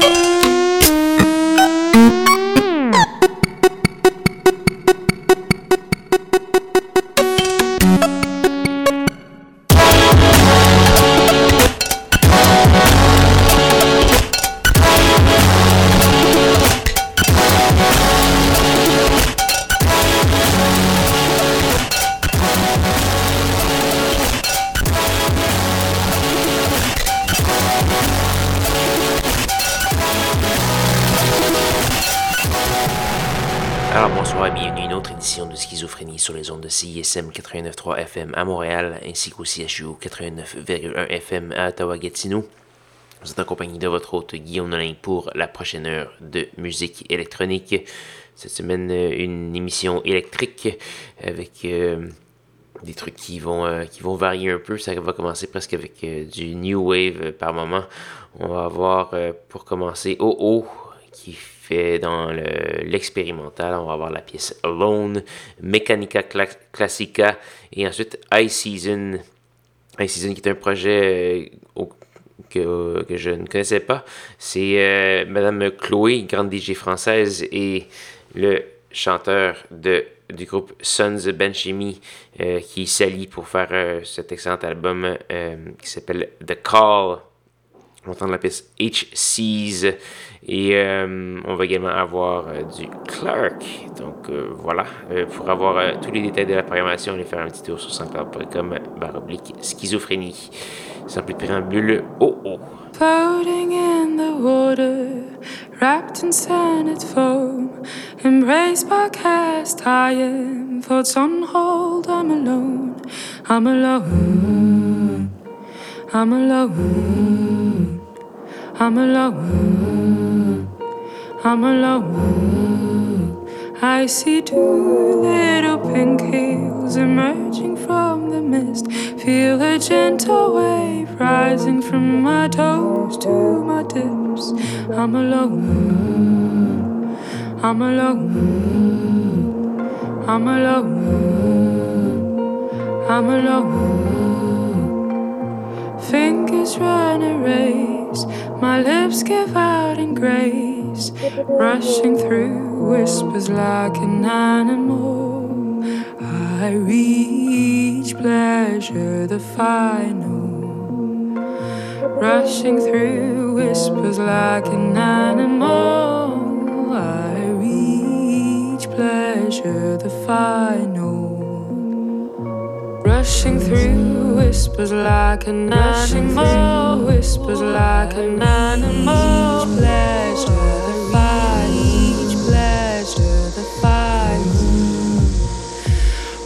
sur CISM 89.3 FM à Montréal ainsi qu'au CHU 89.1 FM à Ottawa-Gatineau. Vous êtes en compagnie de votre hôte Guillaume Nolin pour la prochaine heure de musique électronique. Cette semaine, une émission électrique avec euh, des trucs qui vont, euh, qui vont varier un peu. Ça va commencer presque avec euh, du new wave par moment. On va avoir pour commencer OO qui dans l'expérimental. on va avoir la pièce Alone, Mechanica Classica et ensuite Ice Season. Ice Season qui est un projet euh, que, que, je ne connaissais pas. C'est euh, Madame Chloé, grande DJ française, et le chanteur de, du groupe Sons Benchimi euh, qui s'allie pour faire cet excellent album qui s'appelle The Call. On va entendre la pièce HC's. Et euh, on va également avoir euh, du Clark. Donc euh, voilà, pour avoir tous les détails de la programmation, allez faire un petit tour sur SoundCloud.com baroblique schizophrénie. Sans plus de préambule, oh oh! Floating in the water, wrapped in sanded foam, embraced by cast iron, thoughts on hold. I'm alone, I'm alone, I'm alone, I'm alone. I'm alone. I see two little pink heels emerging from the mist. Feel a gentle wave rising from my toes to my tips. I'm alone. I'm alone. I'm alone. I'm alone. Fingers run a race. My lips give out in grace rushing through whispers like an animal. I reach pleasure, the final. Rushing through whispers like an animal. I reach pleasure, the final. Rushing through whispers like an animal, whispers like an animal. Each pleasure, the fire, each pledge the fire.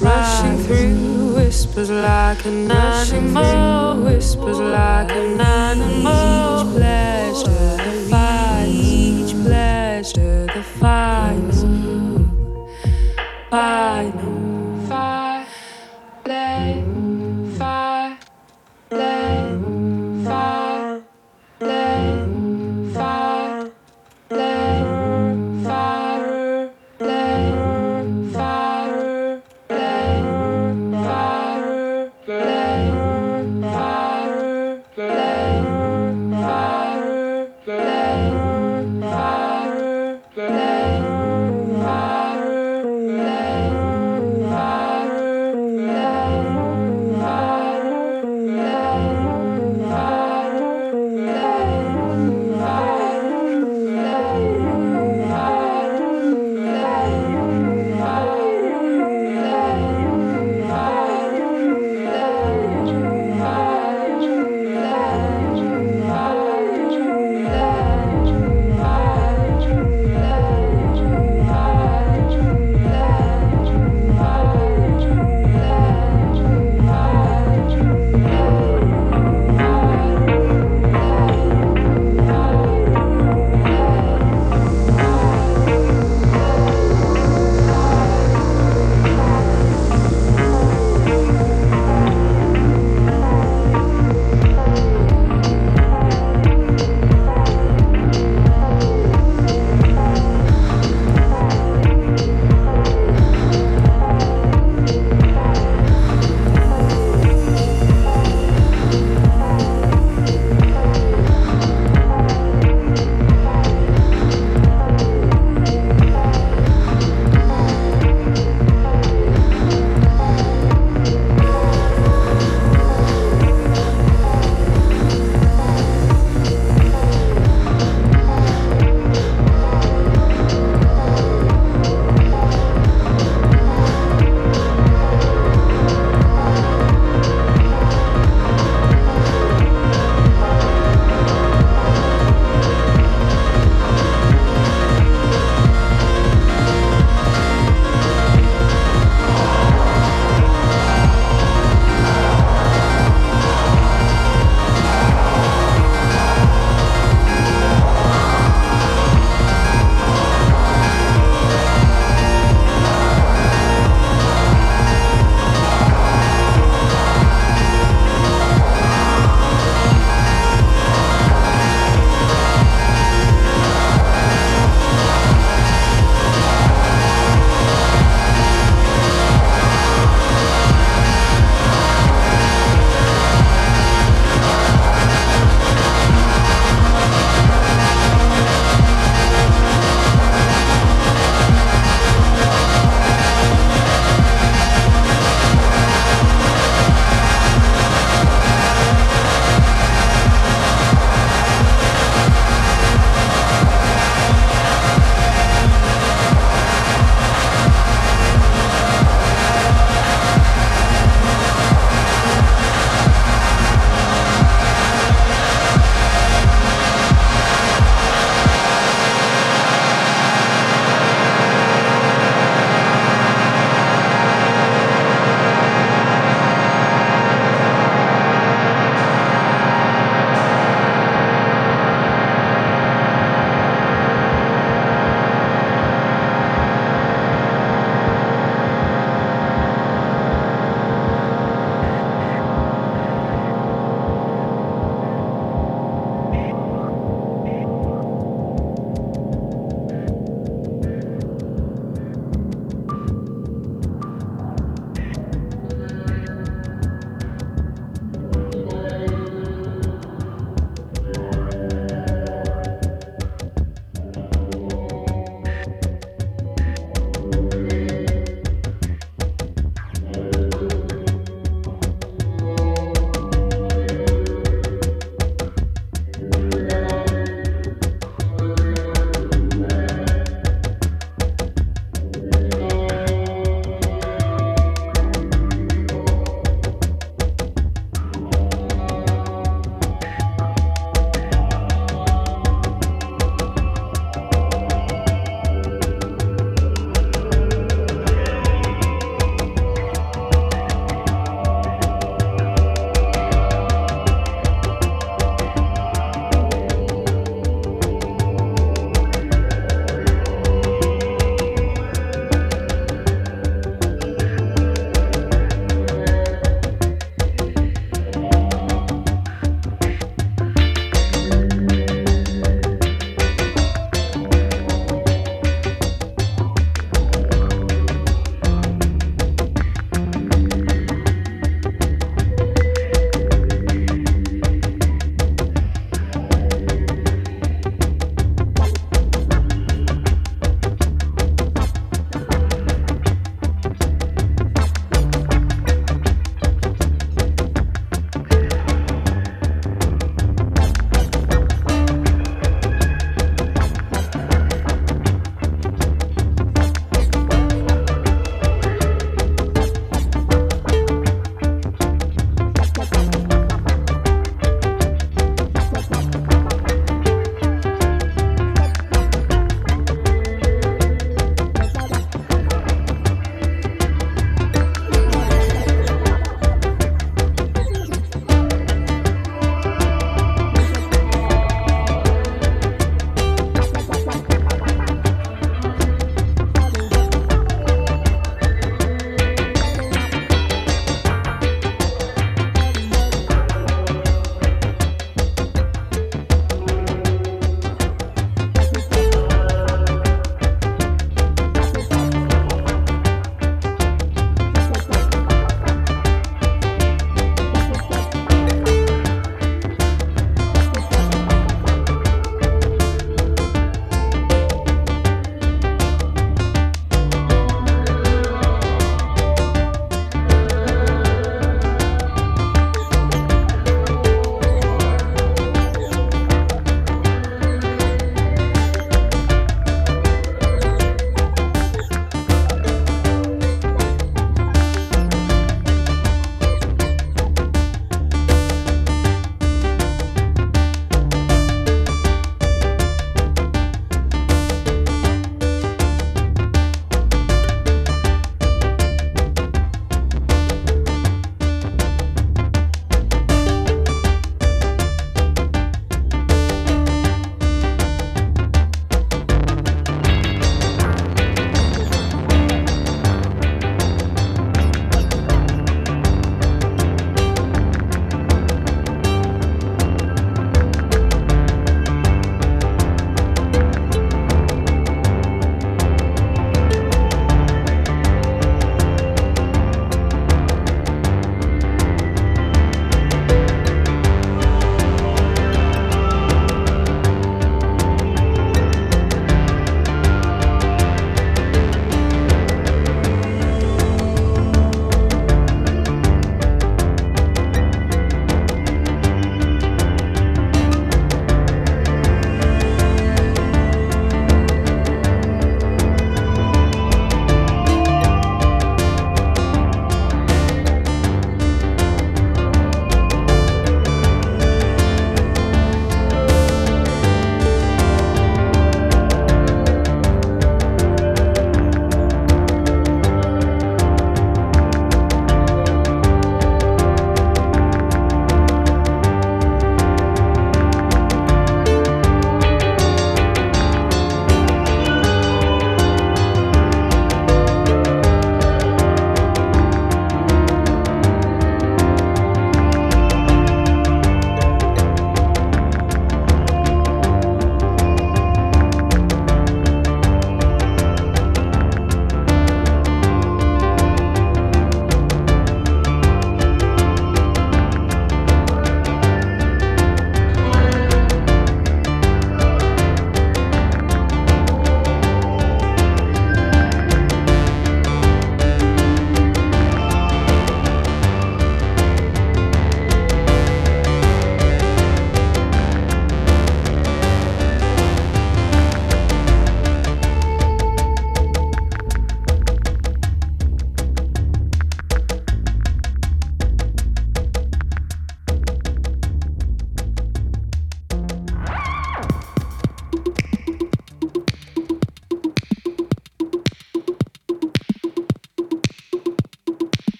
Rushing through whispers like an animal, whispers like an animal. Each pleasure, the fire, each pledge the fire. Fire.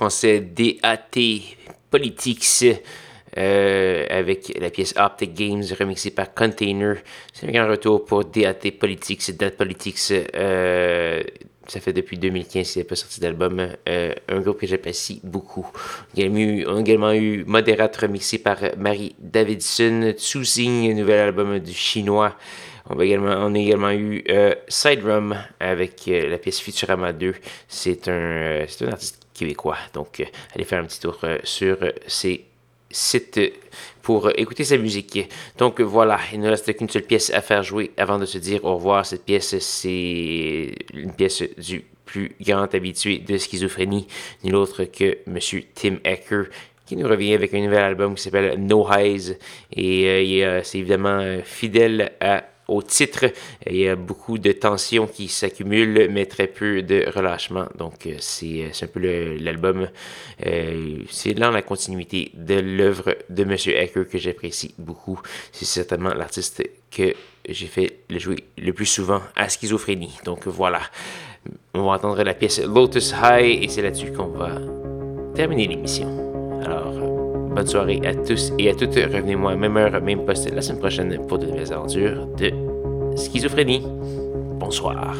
Français DAT Politics. Euh, avec la pièce Optic Games remixée par Container. C'est un grand retour pour DAT Politics, DAT Politics. Euh, ça fait depuis 2015 qu'il n'a pas sorti d'album. Euh, un groupe que j'apprécie beaucoup. On a également eu Moderate remixé par Marie Davidson. Tsusing, nouvel album du chinois. On, a également eu euh, Siderum avec la pièce Futurama 2. C'est un, un artiste québécois. Donc, allez faire un petit tour sur ces site pour écouter sa musique. Donc voilà, il ne reste qu'une seule pièce à faire jouer avant de se dire au revoir. Cette pièce, c'est une pièce du plus grand habitué de schizophrénie, nul autre que Monsieur Tim Ecker, qui nous revient avec un nouvel album qui s'appelle No Highs. Et euh, c'est évidemment euh, fidèle à au titre. Il y a beaucoup de tensions qui s'accumulent, mais très peu de relâchement. Donc, euh, c'est un peu l'album. Euh, c'est dans la continuité de l'œuvre de M. Ecker que j'apprécie beaucoup. C'est certainement l'artiste que j'ai fait le jouer le plus souvent à schizophrénie. Donc, voilà. On va entendre la pièce Lotus High et c'est là-dessus qu'on va terminer l'émission. Alors, Bonne soirée à tous et à toutes. Revenez-moi à même heure, même poste la semaine prochaine pour de nouvelles aventures de schizophrénie. Bonsoir.